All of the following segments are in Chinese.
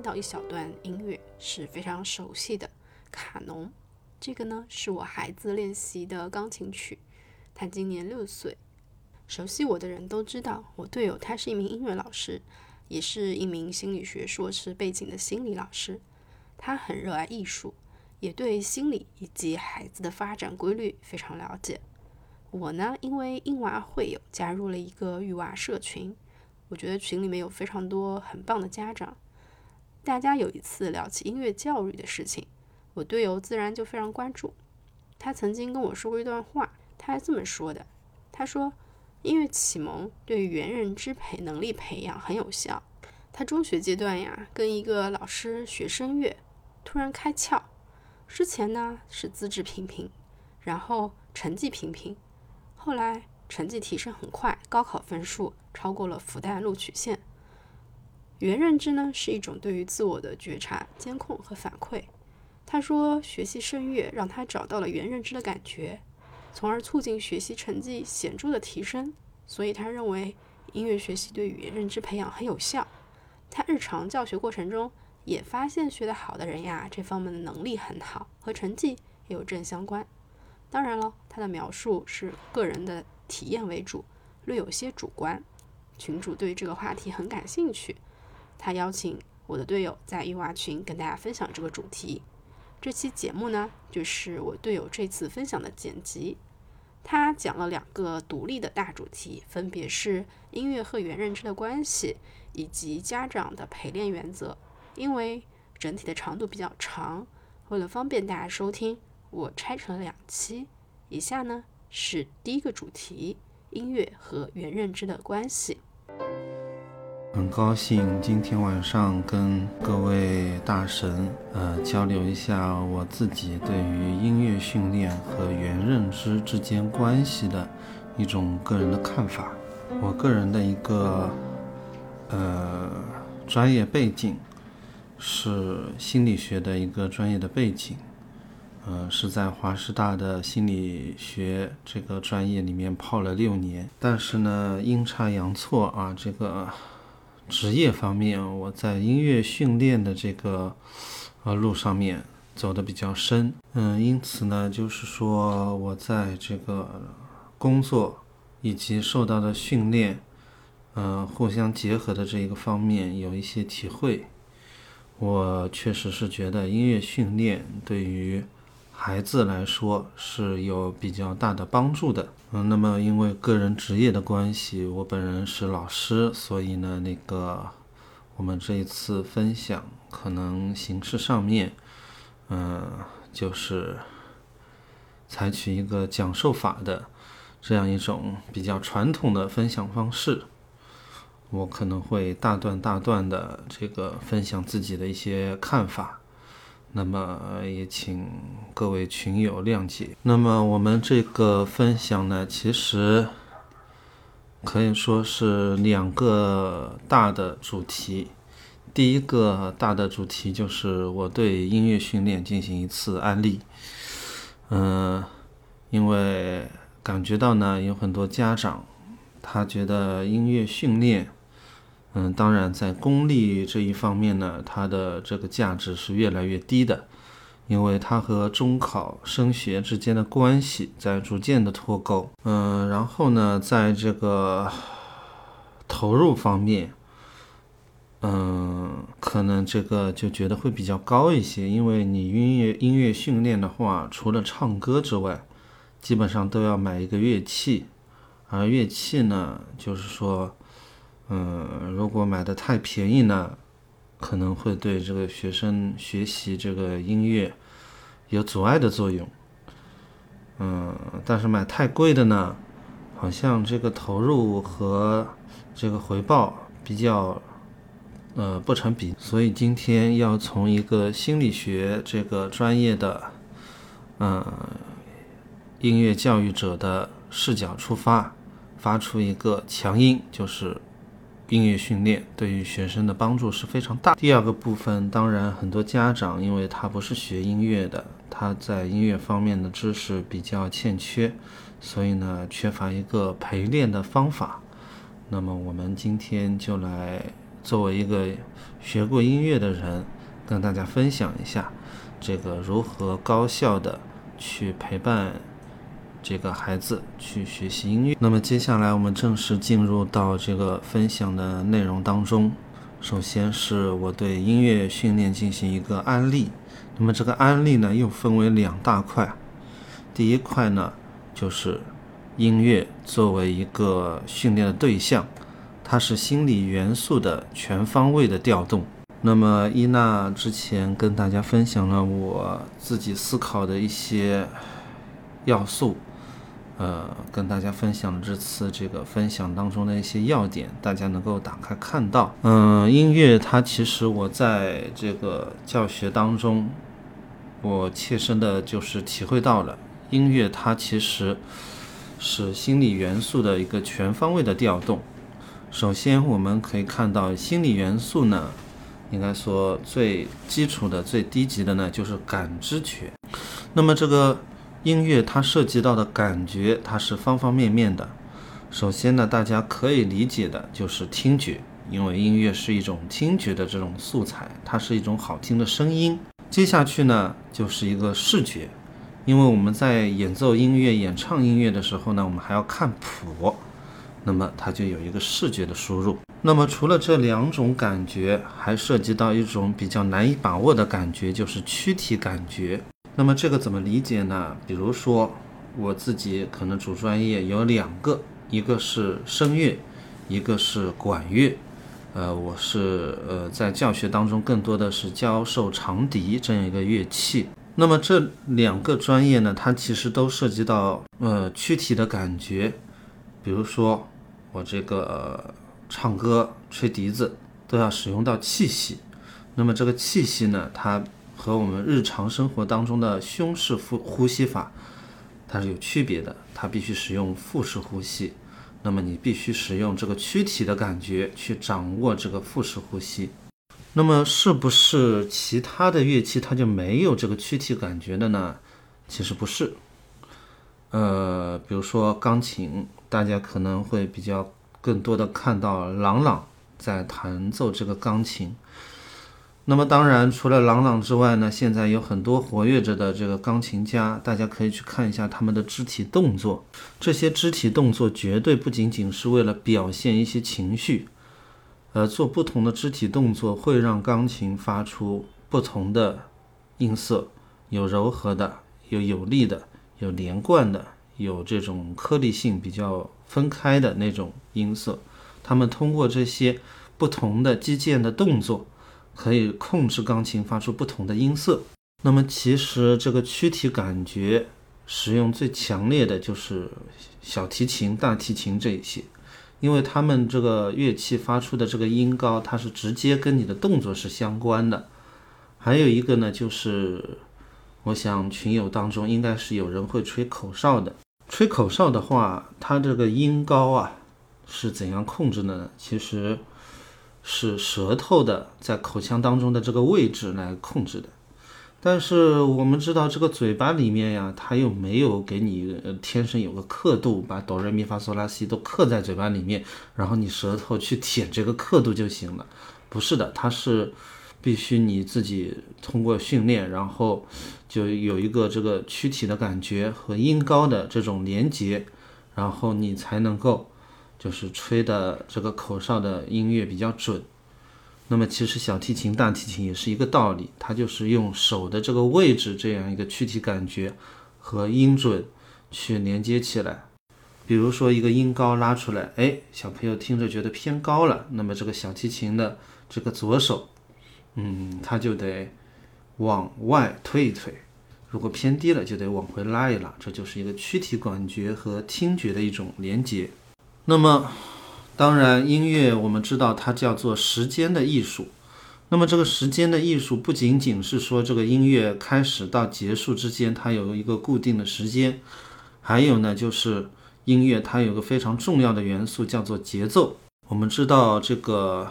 听到一小段音乐是非常熟悉的《卡农》，这个呢是我孩子练习的钢琴曲，他今年六岁。熟悉我的人都知道，我队友他是一名音乐老师，也是一名心理学硕士背景的心理老师。他很热爱艺术，也对心理以及孩子的发展规律非常了解。我呢，因为婴娃会友加入了一个育娃社群，我觉得群里面有非常多很棒的家长。大家有一次聊起音乐教育的事情，我队友自然就非常关注。他曾经跟我说过一段话，他还这么说的：“他说。”音乐启蒙对原认知培能力培养很有效。他中学阶段呀，跟一个老师学声乐，突然开窍。之前呢是资质平平，然后成绩平平，后来成绩提升很快，高考分数超过了复旦录取线。原认知呢是一种对于自我的觉察、监控和反馈。他说，学习声乐让他找到了原认知的感觉。从而促进学习成绩显著的提升，所以他认为音乐学习对语言认知培养很有效。他日常教学过程中也发现学得好的人呀，这方面的能力很好，和成绩也有正相关。当然了，他的描述是个人的体验为主，略有些主观。群主对这个话题很感兴趣，他邀请我的队友在育娃群跟大家分享这个主题。这期节目呢，就是我队友这次分享的剪辑。他讲了两个独立的大主题，分别是音乐和原认知的关系，以及家长的陪练原则。因为整体的长度比较长，为了方便大家收听，我拆成了两期。以下呢是第一个主题：音乐和原认知的关系。很高兴今天晚上跟各位大神呃交流一下我自己对于音乐训练和原认知之间关系的一种个人的看法。我个人的一个呃专业背景是心理学的一个专业的背景，呃是在华师大的心理学这个专业里面泡了六年，但是呢阴差阳错啊这个。职业方面，我在音乐训练的这个呃路上面走的比较深，嗯，因此呢，就是说我在这个工作以及受到的训练，嗯，互相结合的这一个方面有一些体会。我确实是觉得音乐训练对于孩子来说是有比较大的帮助的。嗯，那么因为个人职业的关系，我本人是老师，所以呢，那个我们这一次分享可能形式上面，嗯，就是采取一个讲授法的这样一种比较传统的分享方式，我可能会大段大段的这个分享自己的一些看法。那么也请各位群友谅解。那么我们这个分享呢，其实可以说是两个大的主题。第一个大的主题就是我对音乐训练进行一次安利。嗯，因为感觉到呢，有很多家长他觉得音乐训练。嗯，当然，在功利这一方面呢，它的这个价值是越来越低的，因为它和中考升学之间的关系在逐渐的脱钩。嗯，然后呢，在这个投入方面，嗯，可能这个就觉得会比较高一些，因为你音乐音乐训练的话，除了唱歌之外，基本上都要买一个乐器，而乐器呢，就是说。嗯，如果买的太便宜呢，可能会对这个学生学习这个音乐有阻碍的作用。嗯，但是买太贵的呢，好像这个投入和这个回报比较呃不成比。所以今天要从一个心理学这个专业的嗯音乐教育者的视角出发，发出一个强音，就是。音乐训练对于学生的帮助是非常大。第二个部分，当然很多家长，因为他不是学音乐的，他在音乐方面的知识比较欠缺，所以呢，缺乏一个陪练的方法。那么我们今天就来作为一个学过音乐的人，跟大家分享一下这个如何高效的去陪伴这个孩子去学习音乐。那么接下来我们正式进入到这个分享的内容当中。首先是我对音乐训练进行一个案例。那么这个案例呢，又分为两大块。第一块呢，就是音乐作为一个训练的对象，它是心理元素的全方位的调动。那么伊娜之前跟大家分享了我自己思考的一些要素。呃，跟大家分享这次这个分享当中的一些要点，大家能够打开看到。嗯，音乐它其实我在这个教学当中，我切身的就是体会到了，音乐它其实是心理元素的一个全方位的调动。首先，我们可以看到心理元素呢，应该说最基础的、最低级的呢，就是感知觉。那么这个。音乐它涉及到的感觉，它是方方面面的。首先呢，大家可以理解的就是听觉，因为音乐是一种听觉的这种素材，它是一种好听的声音。接下去呢，就是一个视觉，因为我们在演奏音乐、演唱音乐的时候呢，我们还要看谱，那么它就有一个视觉的输入。那么除了这两种感觉，还涉及到一种比较难以把握的感觉，就是躯体感觉。那么这个怎么理解呢？比如说，我自己可能主专业有两个，一个是声乐，一个是管乐。呃，我是呃在教学当中更多的是教授长笛这样一个乐器。那么这两个专业呢，它其实都涉及到呃躯体的感觉。比如说我这个唱歌、吹笛子都要使用到气息。那么这个气息呢，它。和我们日常生活当中的胸式呼呼吸法，它是有区别的。它必须使用腹式呼吸，那么你必须使用这个躯体的感觉去掌握这个腹式呼吸。那么是不是其他的乐器它就没有这个躯体感觉的呢？其实不是。呃，比如说钢琴，大家可能会比较更多的看到郎朗在弹奏这个钢琴。那么当然，除了朗朗之外呢，现在有很多活跃着的这个钢琴家，大家可以去看一下他们的肢体动作。这些肢体动作绝对不仅仅是为了表现一些情绪，呃，做不同的肢体动作会让钢琴发出不同的音色，有柔和的，有有力的，有连贯的，有这种颗粒性比较分开的那种音色。他们通过这些不同的击键的动作。可以控制钢琴发出不同的音色。那么，其实这个躯体感觉使用最强烈的就是小提琴、大提琴这一些，因为他们这个乐器发出的这个音高，它是直接跟你的动作是相关的。还有一个呢，就是我想群友当中应该是有人会吹口哨的。吹口哨的话，它这个音高啊是怎样控制的呢？其实。是舌头的在口腔当中的这个位置来控制的，但是我们知道这个嘴巴里面呀，它又没有给你呃天生有个刻度，把哆来咪发嗦拉西都刻在嘴巴里面，然后你舌头去舔这个刻度就行了。不是的，它是必须你自己通过训练，然后就有一个这个躯体的感觉和音高的这种连接，然后你才能够。就是吹的这个口哨的音乐比较准，那么其实小提琴、大提琴也是一个道理，它就是用手的这个位置这样一个躯体感觉和音准去连接起来。比如说一个音高拉出来，哎，小朋友听着觉得偏高了，那么这个小提琴的这个左手，嗯，它就得往外推一推；如果偏低了，就得往回拉一拉。这就是一个躯体感觉和听觉的一种连接。那么，当然，音乐我们知道它叫做时间的艺术。那么，这个时间的艺术不仅仅是说这个音乐开始到结束之间它有一个固定的时间，还有呢，就是音乐它有个非常重要的元素叫做节奏。我们知道这个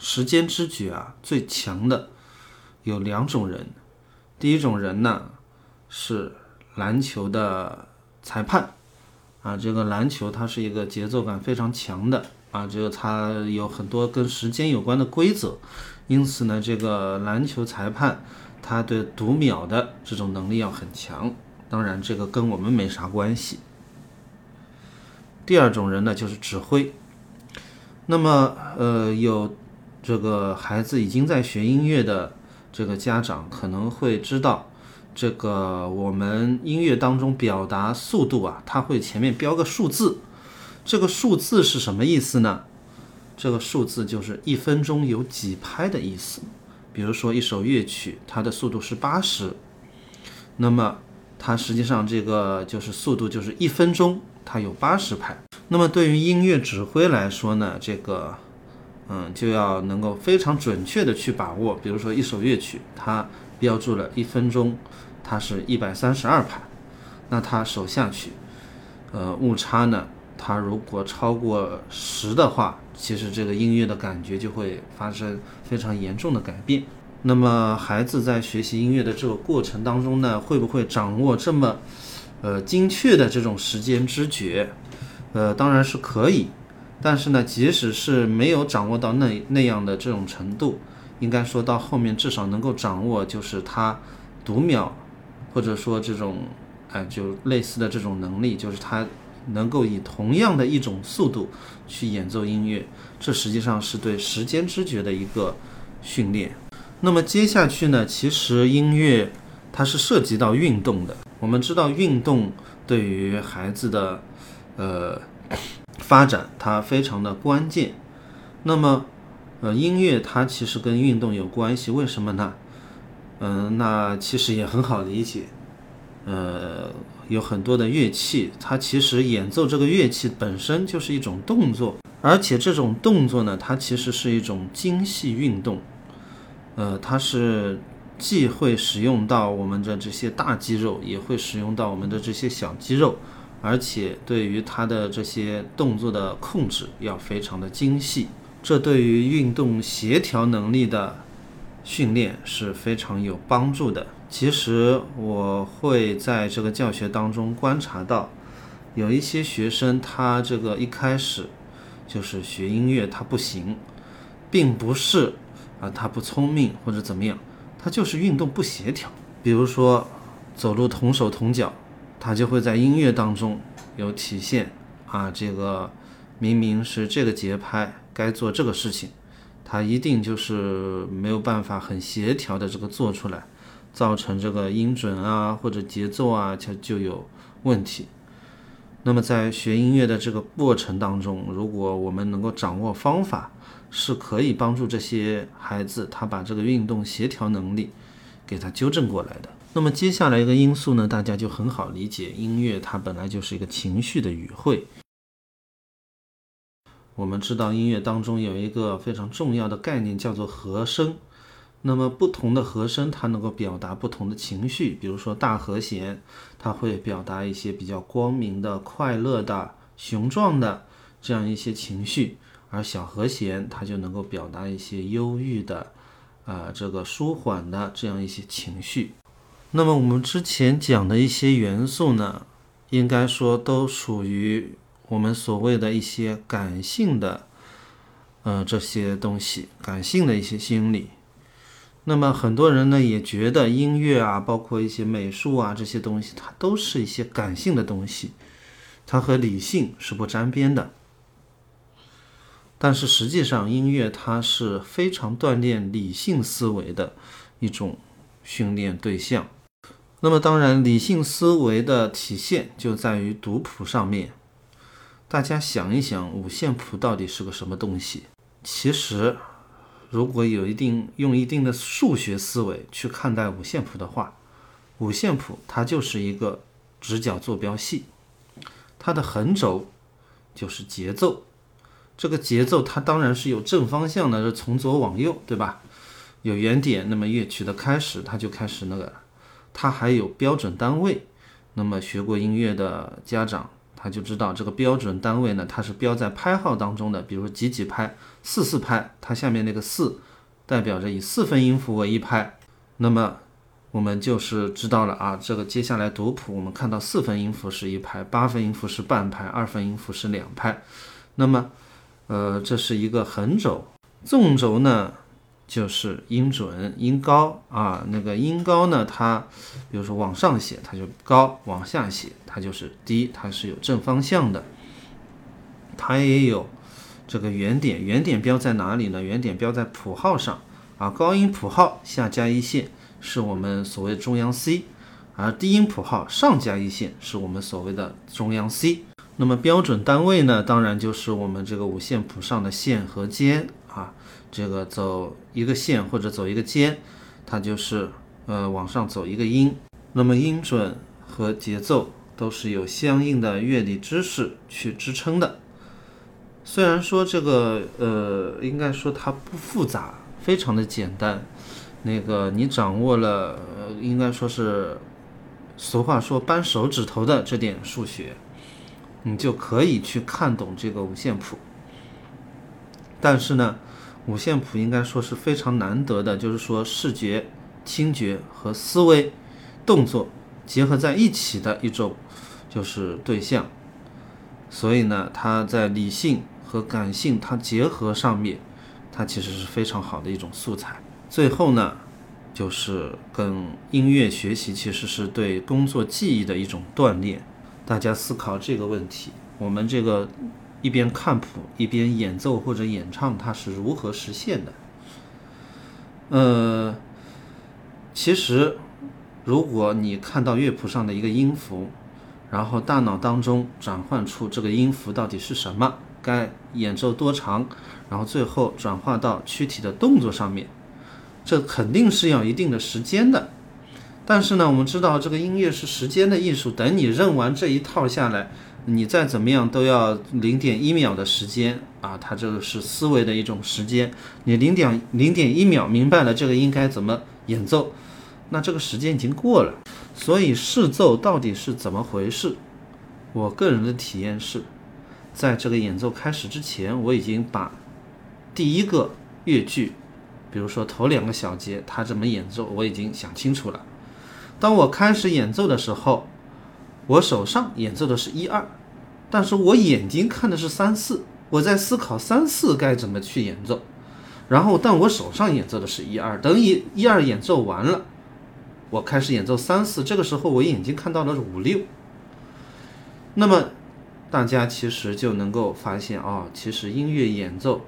时间之觉啊，最强的有两种人。第一种人呢是篮球的裁判。啊，这个篮球它是一个节奏感非常强的啊，就它有很多跟时间有关的规则，因此呢，这个篮球裁判他对读秒的这种能力要很强。当然，这个跟我们没啥关系。第二种人呢，就是指挥。那么，呃，有这个孩子已经在学音乐的这个家长可能会知道，这个我们音乐当中表达速度啊，它会前面标个数字。这个数字是什么意思呢？这个数字就是一分钟有几拍的意思。比如说一首乐曲，它的速度是八十，那么它实际上这个就是速度就是一分钟它有八十拍。那么对于音乐指挥来说呢，这个嗯就要能够非常准确的去把握。比如说一首乐曲，它标注了一分钟，它是一百三十二拍，那它手下去，呃误差呢？它如果超过十的话，其实这个音乐的感觉就会发生非常严重的改变。那么孩子在学习音乐的这个过程当中呢，会不会掌握这么，呃精确的这种时间知觉？呃，当然是可以。但是呢，即使是没有掌握到那那样的这种程度，应该说到后面至少能够掌握，就是他读秒，或者说这种，哎，就类似的这种能力，就是他。能够以同样的一种速度去演奏音乐，这实际上是对时间知觉的一个训练。那么接下去呢？其实音乐它是涉及到运动的。我们知道运动对于孩子的呃 发展它非常的关键。那么呃音乐它其实跟运动有关系，为什么呢？嗯，那其实也很好理解，呃。有很多的乐器，它其实演奏这个乐器本身就是一种动作，而且这种动作呢，它其实是一种精细运动。呃，它是既会使用到我们的这些大肌肉，也会使用到我们的这些小肌肉，而且对于它的这些动作的控制要非常的精细，这对于运动协调能力的训练是非常有帮助的。其实我会在这个教学当中观察到，有一些学生他这个一开始就是学音乐他不行，并不是啊他不聪明或者怎么样，他就是运动不协调。比如说走路同手同脚，他就会在音乐当中有体现啊这个明明是这个节拍该做这个事情，他一定就是没有办法很协调的这个做出来。造成这个音准啊或者节奏啊，就就有问题。那么在学音乐的这个过程当中，如果我们能够掌握方法，是可以帮助这些孩子他把这个运动协调能力给他纠正过来的。那么接下来一个因素呢，大家就很好理解，音乐它本来就是一个情绪的语汇。我们知道音乐当中有一个非常重要的概念，叫做和声。那么不同的和声，它能够表达不同的情绪。比如说大和弦，它会表达一些比较光明的、快乐的、雄壮的这样一些情绪，而小和弦它就能够表达一些忧郁的、啊这个舒缓的这样一些情绪。那么我们之前讲的一些元素呢，应该说都属于我们所谓的一些感性的，呃这些东西，感性的一些心理。那么很多人呢也觉得音乐啊，包括一些美术啊这些东西，它都是一些感性的东西，它和理性是不沾边的。但是实际上，音乐它是非常锻炼理性思维的一种训练对象。那么当然，理性思维的体现就在于读谱上面。大家想一想，五线谱到底是个什么东西？其实。如果有一定用一定的数学思维去看待五线谱的话，五线谱它就是一个直角坐标系，它的横轴就是节奏。这个节奏它当然是有正方向的，是从左往右，对吧？有原点，那么乐曲的开始它就开始那个，它还有标准单位。那么学过音乐的家长。他就知道这个标准单位呢，它是标在拍号当中的，比如几几拍、四四拍，它下面那个四代表着以四分音符为一拍。那么我们就是知道了啊，这个接下来读谱，我们看到四分音符是一拍，八分音符是半拍，二分音符是两拍。那么，呃，这是一个横轴，纵轴呢就是音准、音高啊。那个音高呢，它比如说往上写它就高，往下写它就是低，它是有正方向的。它也有这个原点，原点标在哪里呢？原点标在谱号上啊，高音谱号下加一线是我们所谓中央 C，而低音谱号上加一线是我们所谓的中央 C。那么标准单位呢，当然就是我们这个五线谱上的线和间，这个走一个线或者走一个尖，它就是呃往上走一个音。那么音准和节奏都是有相应的乐理知识去支撑的。虽然说这个呃，应该说它不复杂，非常的简单。那个你掌握了，应该说是俗话说扳手指头的这点数学。你就可以去看懂这个五线谱，但是呢，五线谱应该说是非常难得的，就是说视觉、听觉和思维、动作结合在一起的一种就是对象，所以呢，它在理性和感性它结合上面，它其实是非常好的一种素材。最后呢，就是跟音乐学习其实是对工作记忆的一种锻炼。大家思考这个问题：我们这个一边看谱一边演奏或者演唱，它是如何实现的？呃，其实，如果你看到乐谱上的一个音符，然后大脑当中转换出这个音符到底是什么，该演奏多长，然后最后转化到躯体的动作上面，这肯定是要一定的时间的。但是呢，我们知道这个音乐是时间的艺术。等你认完这一套下来，你再怎么样都要零点一秒的时间啊！它这个是思维的一种时间。你零点零点一秒明白了这个应该怎么演奏，那这个时间已经过了。所以试奏到底是怎么回事？我个人的体验是，在这个演奏开始之前，我已经把第一个乐句，比如说头两个小节它怎么演奏，我已经想清楚了。当我开始演奏的时候，我手上演奏的是一二，但是我眼睛看的是三四，我在思考三四该怎么去演奏。然后，但我手上演奏的是一二，等一一二演奏完了，我开始演奏三四，这个时候我眼睛看到的是五六。那么，大家其实就能够发现啊，其实音乐演奏，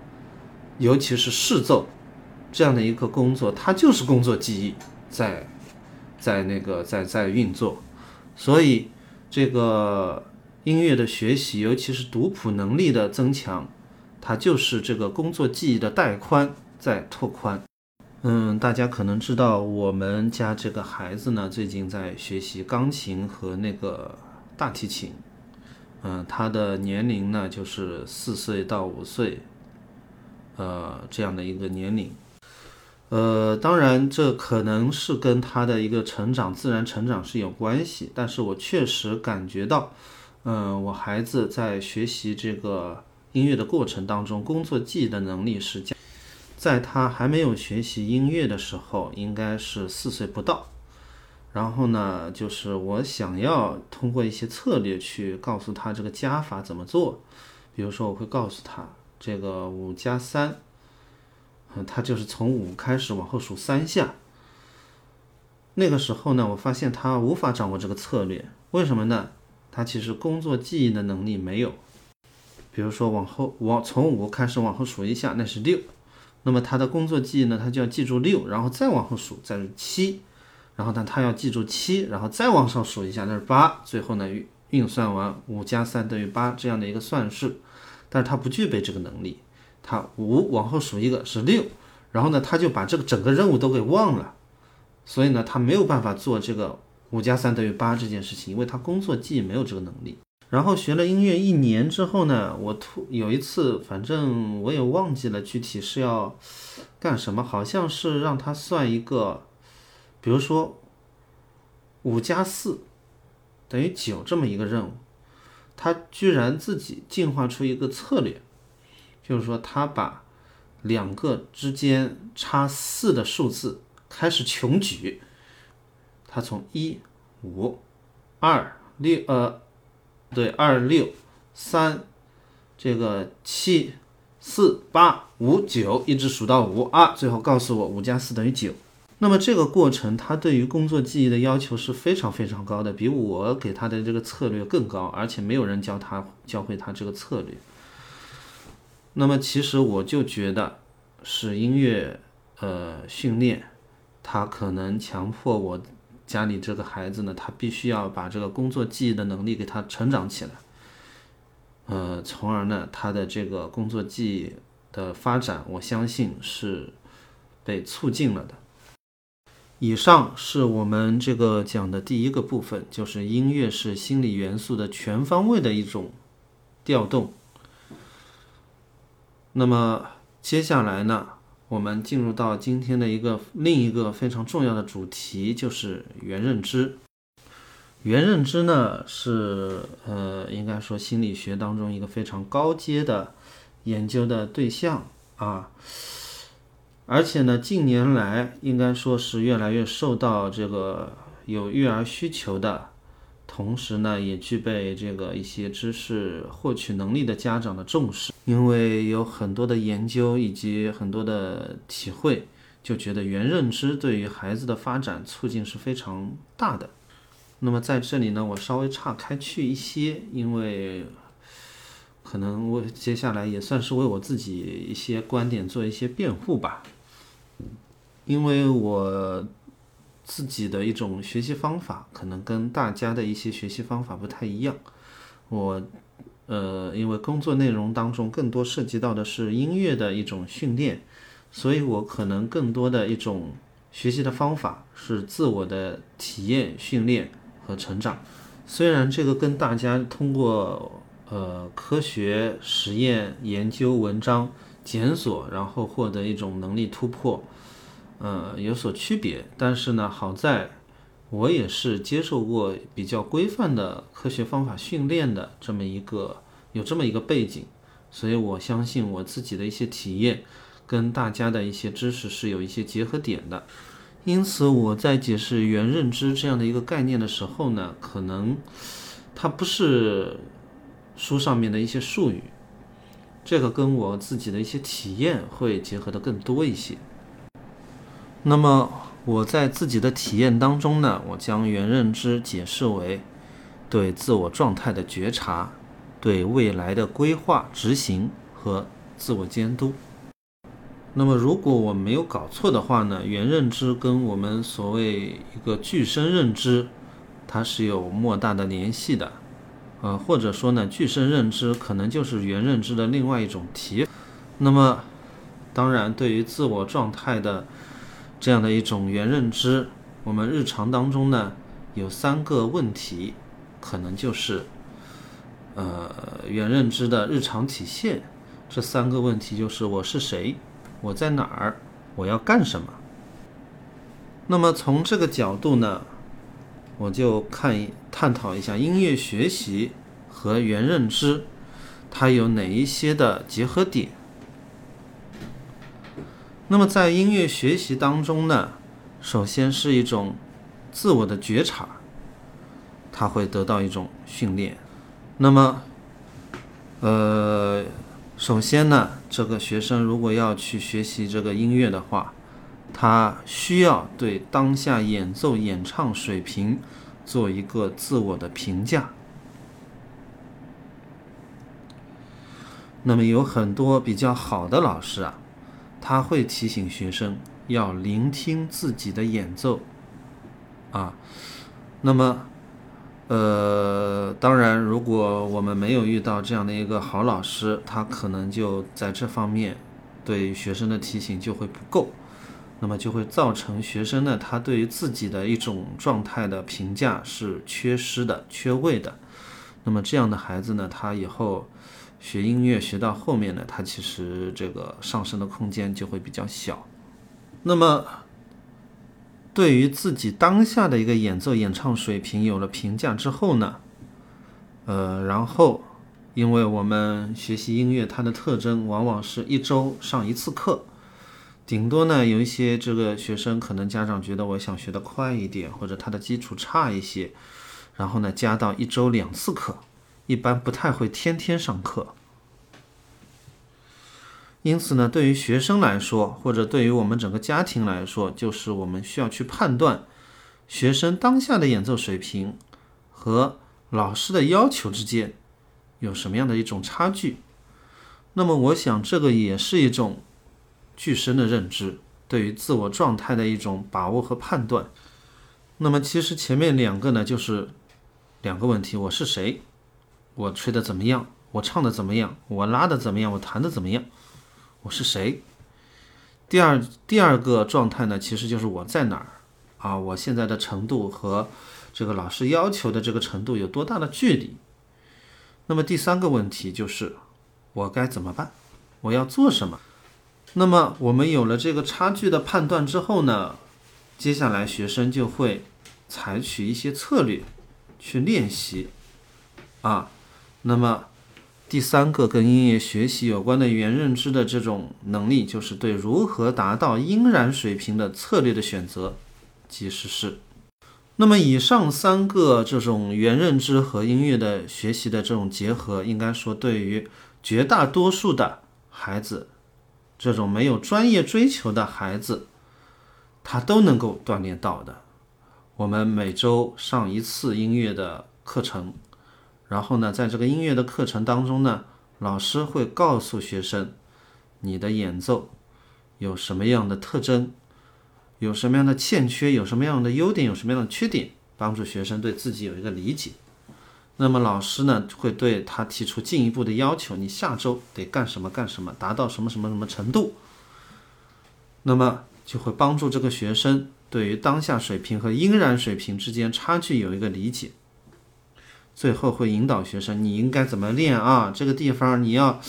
尤其是试奏这样的一个工作，它就是工作记忆在。在那个在在运作，所以这个音乐的学习，尤其是读谱能力的增强，它就是这个工作记忆的带宽在拓宽。嗯，大家可能知道，我们家这个孩子呢，最近在学习钢琴和那个大提琴。嗯，他的年龄呢，就是四岁到五岁，呃，这样的一个年龄。呃，当然，这可能是跟他的一个成长、自然成长是有关系。但是我确实感觉到，嗯，我孩子在学习这个音乐的过程当中，工作记忆的能力是加，在他还没有学习音乐的时候，应该是四岁不到。然后呢，就是我想要通过一些策略去告诉他这个加法怎么做，比如说我会告诉他这个五加三。嗯，他就是从五开始往后数三下。那个时候呢，我发现他无法掌握这个策略，为什么呢？他其实工作记忆的能力没有。比如说往后往从五开始往后数一下，那是六。那么他的工作记忆呢，他就要记住六，然后再往后数，再是七。然后呢，他要记住七，然后再往上数一下，那是八。最后呢，运算完五加三等于八这样的一个算式，但是他不具备这个能力。他五往后数一个是六，然后呢，他就把这个整个任务都给忘了，所以呢，他没有办法做这个五加三等于八这件事情，因为他工作记忆没有这个能力。然后学了音乐一年之后呢，我突有一次，反正我也忘记了具体是要干什么，好像是让他算一个，比如说五加四等于九这么一个任务，他居然自己进化出一个策略。就是说，他把两个之间差四的数字开始穷举，他从一五二六呃，对二六三这个七四八五九，一直数到五啊，最后告诉我五加四等于九。那么这个过程，他对于工作记忆的要求是非常非常高的，比我给他的这个策略更高，而且没有人教他教会他这个策略。那么其实我就觉得是音乐呃训练，他可能强迫我家里这个孩子呢，他必须要把这个工作记忆的能力给他成长起来，呃，从而呢他的这个工作记忆的发展，我相信是被促进了的。以上是我们这个讲的第一个部分，就是音乐是心理元素的全方位的一种调动。那么接下来呢，我们进入到今天的一个另一个非常重要的主题，就是元认知。元认知呢是呃，应该说心理学当中一个非常高阶的研究的对象啊，而且呢，近年来应该说是越来越受到这个有育儿需求的。同时呢，也具备这个一些知识获取能力的家长的重视，因为有很多的研究以及很多的体会，就觉得元认知对于孩子的发展促进是非常大的。那么在这里呢，我稍微岔开去一些，因为可能我接下来也算是为我自己一些观点做一些辩护吧，因为我。自己的一种学习方法，可能跟大家的一些学习方法不太一样。我，呃，因为工作内容当中更多涉及到的是音乐的一种训练，所以我可能更多的一种学习的方法是自我的体验训练和成长。虽然这个跟大家通过呃科学实验研究文章检索，然后获得一种能力突破。呃，有所区别，但是呢，好在我也是接受过比较规范的科学方法训练的这么一个有这么一个背景，所以我相信我自己的一些体验跟大家的一些知识是有一些结合点的。因此，我在解释原认知这样的一个概念的时候呢，可能它不是书上面的一些术语，这个跟我自己的一些体验会结合的更多一些。那么我在自己的体验当中呢，我将原认知解释为对自我状态的觉察、对未来的规划执行和自我监督。那么如果我没有搞错的话呢，原认知跟我们所谓一个具身认知，它是有莫大的联系的。呃，或者说呢，具身认知可能就是原认知的另外一种提。那么，当然对于自我状态的。这样的一种原认知，我们日常当中呢有三个问题，可能就是呃原认知的日常体现。这三个问题就是我是谁，我在哪儿，我要干什么。那么从这个角度呢，我就看探讨一下音乐学习和原认知，它有哪一些的结合点。那么在音乐学习当中呢，首先是一种自我的觉察，他会得到一种训练。那么，呃，首先呢，这个学生如果要去学习这个音乐的话，他需要对当下演奏、演唱水平做一个自我的评价。那么有很多比较好的老师啊。他会提醒学生要聆听自己的演奏，啊，那么，呃，当然，如果我们没有遇到这样的一个好老师，他可能就在这方面对学生的提醒就会不够，那么就会造成学生呢，他对于自己的一种状态的评价是缺失的、缺位的，那么这样的孩子呢，他以后。学音乐学到后面呢，它其实这个上升的空间就会比较小。那么，对于自己当下的一个演奏、演唱水平有了评价之后呢，呃，然后，因为我们学习音乐，它的特征往往是一周上一次课，顶多呢有一些这个学生可能家长觉得我想学的快一点，或者他的基础差一些，然后呢加到一周两次课。一般不太会天天上课。因此呢，对于学生来说，或者对于我们整个家庭来说，就是我们需要去判断学生当下的演奏水平和老师的要求之间有什么样的一种差距。那么，我想这个也是一种具身的认知，对于自我状态的一种把握和判断。那么，其实前面两个呢，就是两个问题：我是谁？我吹的怎么样？我唱的怎么样？我拉的怎么样？我弹的怎么样？我是谁？第二第二个状态呢，其实就是我在哪儿啊？我现在的程度和这个老师要求的这个程度有多大的距离？那么第三个问题就是我该怎么办？我要做什么？那么我们有了这个差距的判断之后呢，接下来学生就会采取一些策略去练习啊。那么。第三个跟音乐学习有关的原认知的这种能力，就是对如何达到音然水平的策略的选择及实施。那么以上三个这种原认知和音乐的学习的这种结合，应该说对于绝大多数的孩子，这种没有专业追求的孩子，他都能够锻炼到的。我们每周上一次音乐的课程。然后呢，在这个音乐的课程当中呢，老师会告诉学生，你的演奏有什么样的特征，有什么样的欠缺，有什么样的优点，有什么样的缺点，帮助学生对自己有一个理解。那么老师呢，会对他提出进一步的要求，你下周得干什么干什么，达到什么什么什么程度。那么就会帮助这个学生对于当下水平和应然水平之间差距有一个理解。最后会引导学生，你应该怎么练啊？这个地方你要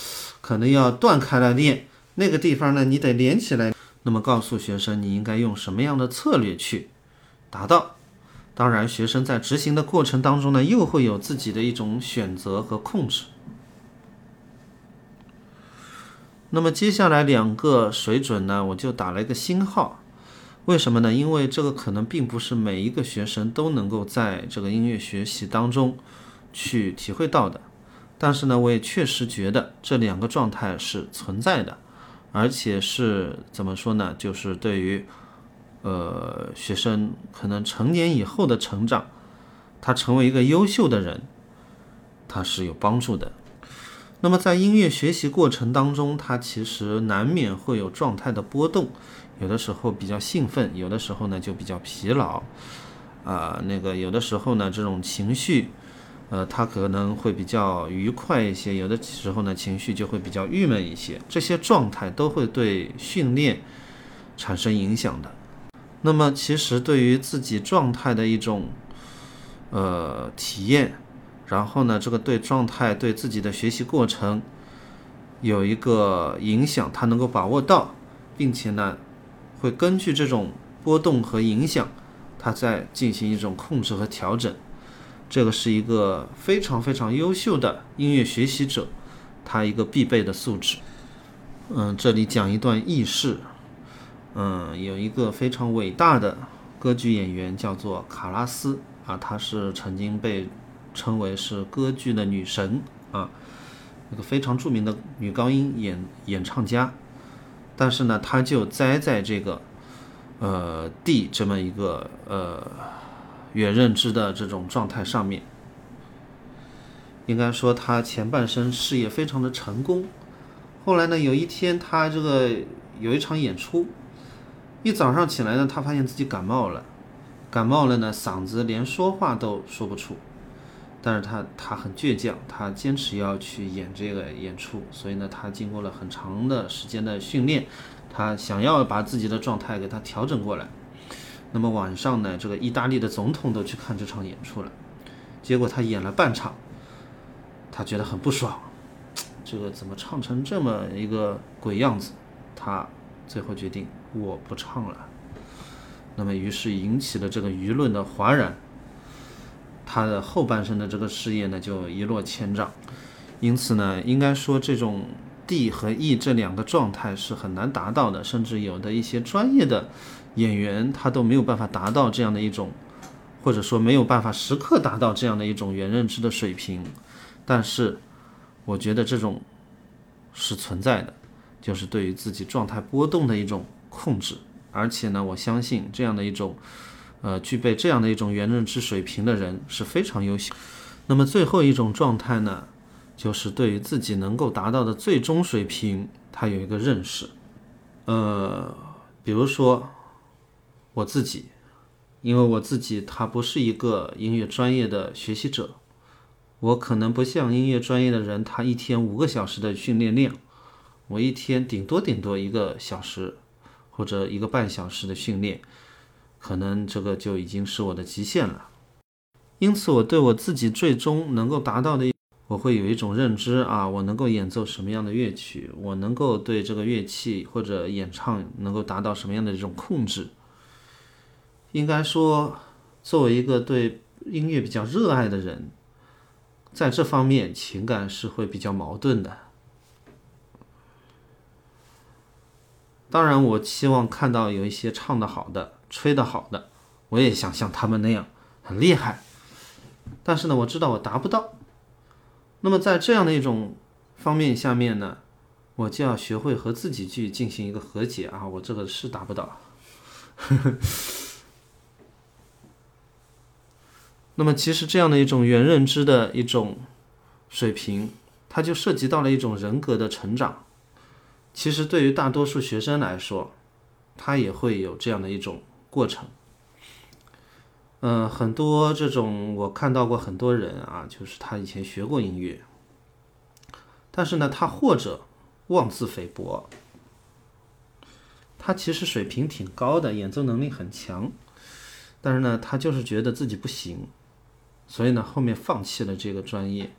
可能要断开来练，那个地方呢你得连起来。那么告诉学生你应该用什么样的策略去达到。当然，学生在执行的过程当中呢，又会有自己的一种选择和控制。那么接下来两个水准呢，我就打了一个星号。为什么呢？因为这个可能并不是每一个学生都能够在这个音乐学习当中去体会到的。但是呢，我也确实觉得这两个状态是存在的，而且是怎么说呢？就是对于呃学生可能成年以后的成长，他成为一个优秀的人，他是有帮助的。那么在音乐学习过程当中，他其实难免会有状态的波动。有的时候比较兴奋，有的时候呢就比较疲劳，啊，那个有的时候呢这种情绪，呃，他可能会比较愉快一些，有的时候呢情绪就会比较郁闷一些，这些状态都会对训练产生影响的。那么其实对于自己状态的一种呃体验，然后呢这个对状态对自己的学习过程有一个影响，他能够把握到，并且呢。会根据这种波动和影响，它在进行一种控制和调整。这个是一个非常非常优秀的音乐学习者，他一个必备的素质。嗯，这里讲一段轶事。嗯，有一个非常伟大的歌剧演员叫做卡拉斯啊，她是曾经被称为是歌剧的女神啊，一个非常著名的女高音演演唱家。但是呢，他就栽在这个，呃地这么一个呃原认知的这种状态上面。应该说，他前半生事业非常的成功。后来呢，有一天他这个有一场演出，一早上起来呢，他发现自己感冒了，感冒了呢，嗓子连说话都说不出。但是他他很倔强，他坚持要去演这个演出，所以呢，他经过了很长的时间的训练，他想要把自己的状态给他调整过来。那么晚上呢，这个意大利的总统都去看这场演出了，结果他演了半场，他觉得很不爽，这个怎么唱成这么一个鬼样子？他最后决定我不唱了。那么于是引起了这个舆论的哗然。他的后半生的这个事业呢，就一落千丈。因此呢，应该说这种 D 和 E 这两个状态是很难达到的，甚至有的一些专业的演员他都没有办法达到这样的一种，或者说没有办法时刻达到这样的一种原认知的水平。但是，我觉得这种是存在的，就是对于自己状态波动的一种控制。而且呢，我相信这样的一种，呃，具备这样的一种原认知水平的人是非常优秀。那么最后一种状态呢，就是对于自己能够达到的最终水平，他有一个认识。呃，比如说我自己，因为我自己他不是一个音乐专业的学习者，我可能不像音乐专业的人，他一天五个小时的训练量，我一天顶多顶多一个小时或者一个半小时的训练，可能这个就已经是我的极限了。因此，我对我自己最终能够达到的。我会有一种认知啊，我能够演奏什么样的乐曲，我能够对这个乐器或者演唱能够达到什么样的这种控制。应该说，作为一个对音乐比较热爱的人，在这方面情感是会比较矛盾的。当然，我期望看到有一些唱得好的、吹得好的，我也想像他们那样很厉害。但是呢，我知道我达不到。那么在这样的一种方面下面呢，我就要学会和自己去进行一个和解啊，我这个是达不到。那么其实这样的一种原认知的一种水平，它就涉及到了一种人格的成长。其实对于大多数学生来说，他也会有这样的一种过程。嗯，很多这种我看到过很多人啊，就是他以前学过音乐，但是呢，他或者妄自菲薄，他其实水平挺高的，演奏能力很强，但是呢，他就是觉得自己不行，所以呢，后面放弃了这个专业。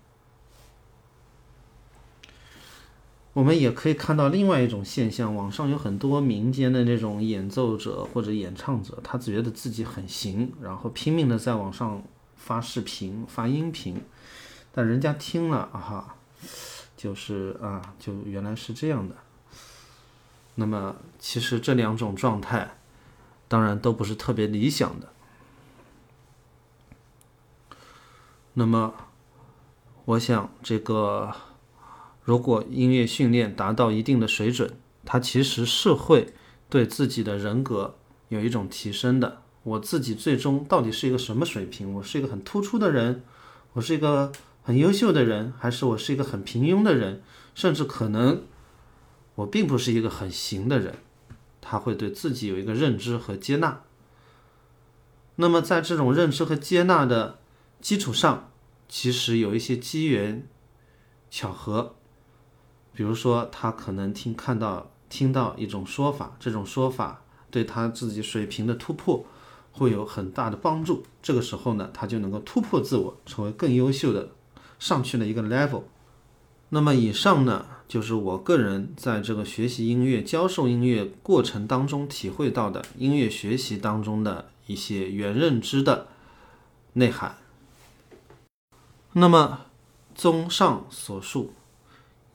我们也可以看到另外一种现象，网上有很多民间的那种演奏者或者演唱者，他觉得自己很行，然后拼命的在网上发视频、发音频，但人家听了啊，就是啊，就原来是这样的。那么其实这两种状态，当然都不是特别理想的。那么，我想这个。如果音乐训练达到一定的水准，它其实是会对自己的人格有一种提升的。我自己最终到底是一个什么水平？我是一个很突出的人，我是一个很优秀的人，还是我是一个很平庸的人？甚至可能我并不是一个很行的人。他会对自己有一个认知和接纳。那么在这种认知和接纳的基础上，其实有一些机缘巧合。比如说，他可能听看到听到一种说法，这种说法对他自己水平的突破会有很大的帮助。这个时候呢，他就能够突破自我，成为更优秀的，上去了一个 level。那么以上呢，就是我个人在这个学习音乐、教授音乐过程当中体会到的音乐学习当中的一些原认知的内涵。那么，综上所述。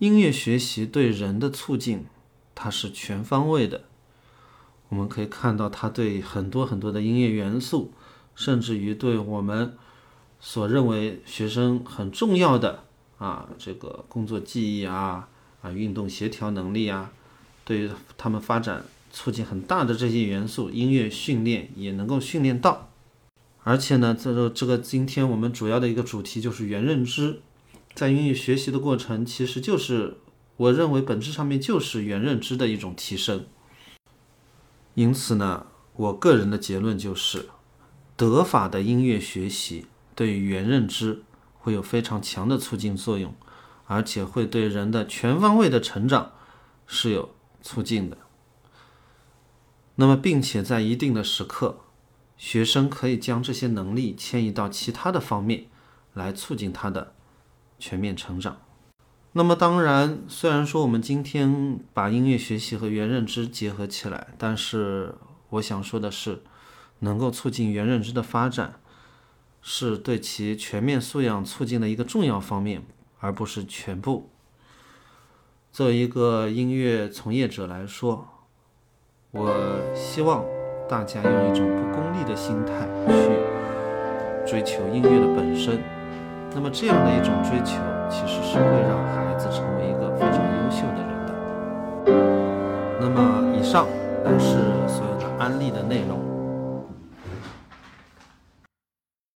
音乐学习对人的促进，它是全方位的。我们可以看到，它对很多很多的音乐元素，甚至于对我们所认为学生很重要的啊，这个工作记忆啊、啊运动协调能力啊，对于他们发展促进很大的这些元素，音乐训练也能够训练到。而且呢，这个这个今天我们主要的一个主题就是元认知。在英语学习的过程，其实就是我认为本质上面就是原认知的一种提升。因此呢，我个人的结论就是，德法的音乐学习对于原认知会有非常强的促进作用，而且会对人的全方位的成长是有促进的。那么，并且在一定的时刻，学生可以将这些能力迁移到其他的方面来促进他的。全面成长。那么，当然，虽然说我们今天把音乐学习和原认知结合起来，但是我想说的是，能够促进原认知的发展，是对其全面素养促进的一个重要方面，而不是全部。作为一个音乐从业者来说，我希望大家用一种不功利的心态去追求音乐的本身。那么这样的一种追求其实是会让孩子成为一个非常优秀的人的。那么以上都是所有的安利的内容。